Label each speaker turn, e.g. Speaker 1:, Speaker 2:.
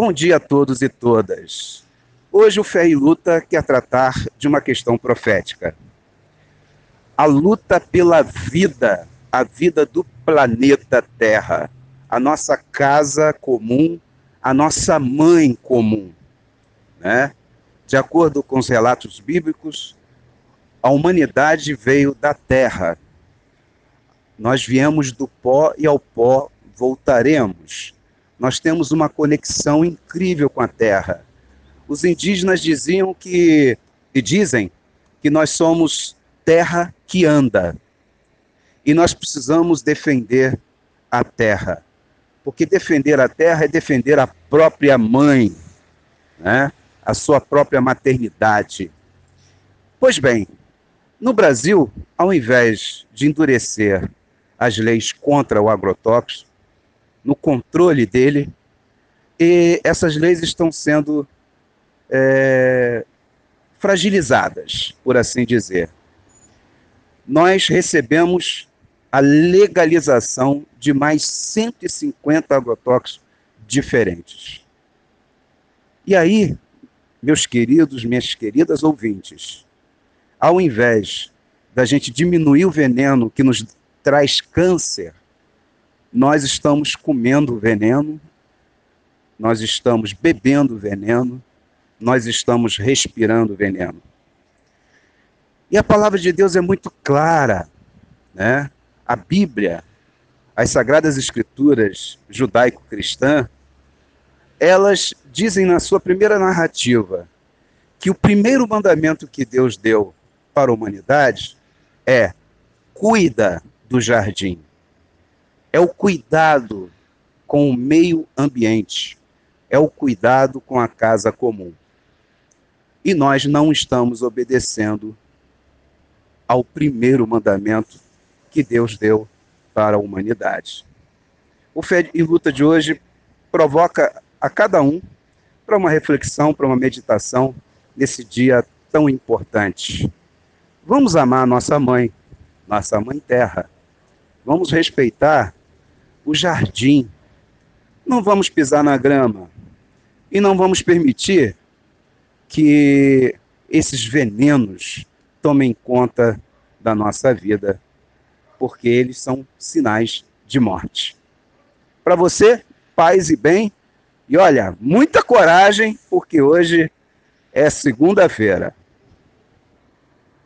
Speaker 1: Bom dia a todos e todas. Hoje o Fé e Luta quer tratar de uma questão profética. A luta pela vida, a vida do planeta Terra, a nossa casa comum, a nossa mãe comum. Né? De acordo com os relatos bíblicos, a humanidade veio da terra. Nós viemos do pó e ao pó voltaremos. Nós temos uma conexão incrível com a terra. Os indígenas diziam que, e dizem, que nós somos terra que anda. E nós precisamos defender a terra. Porque defender a terra é defender a própria mãe, né? a sua própria maternidade. Pois bem, no Brasil, ao invés de endurecer as leis contra o agrotóxico, no controle dele, e essas leis estão sendo é, fragilizadas, por assim dizer. Nós recebemos a legalização de mais 150 agrotóxicos diferentes. E aí, meus queridos, minhas queridas ouvintes, ao invés da gente diminuir o veneno que nos traz câncer, nós estamos comendo veneno, nós estamos bebendo veneno, nós estamos respirando veneno. E a palavra de Deus é muito clara, né? A Bíblia, as sagradas escrituras judaico-cristã, elas dizem na sua primeira narrativa que o primeiro mandamento que Deus deu para a humanidade é cuida do jardim. É o cuidado com o meio ambiente. É o cuidado com a casa comum. E nós não estamos obedecendo ao primeiro mandamento que Deus deu para a humanidade. O Fé e Luta de hoje provoca a cada um para uma reflexão, para uma meditação nesse dia tão importante. Vamos amar nossa mãe, nossa mãe terra. Vamos respeitar o jardim. Não vamos pisar na grama. E não vamos permitir que esses venenos tomem conta da nossa vida, porque eles são sinais de morte. Para você, paz e bem. E olha, muita coragem, porque hoje é segunda-feira.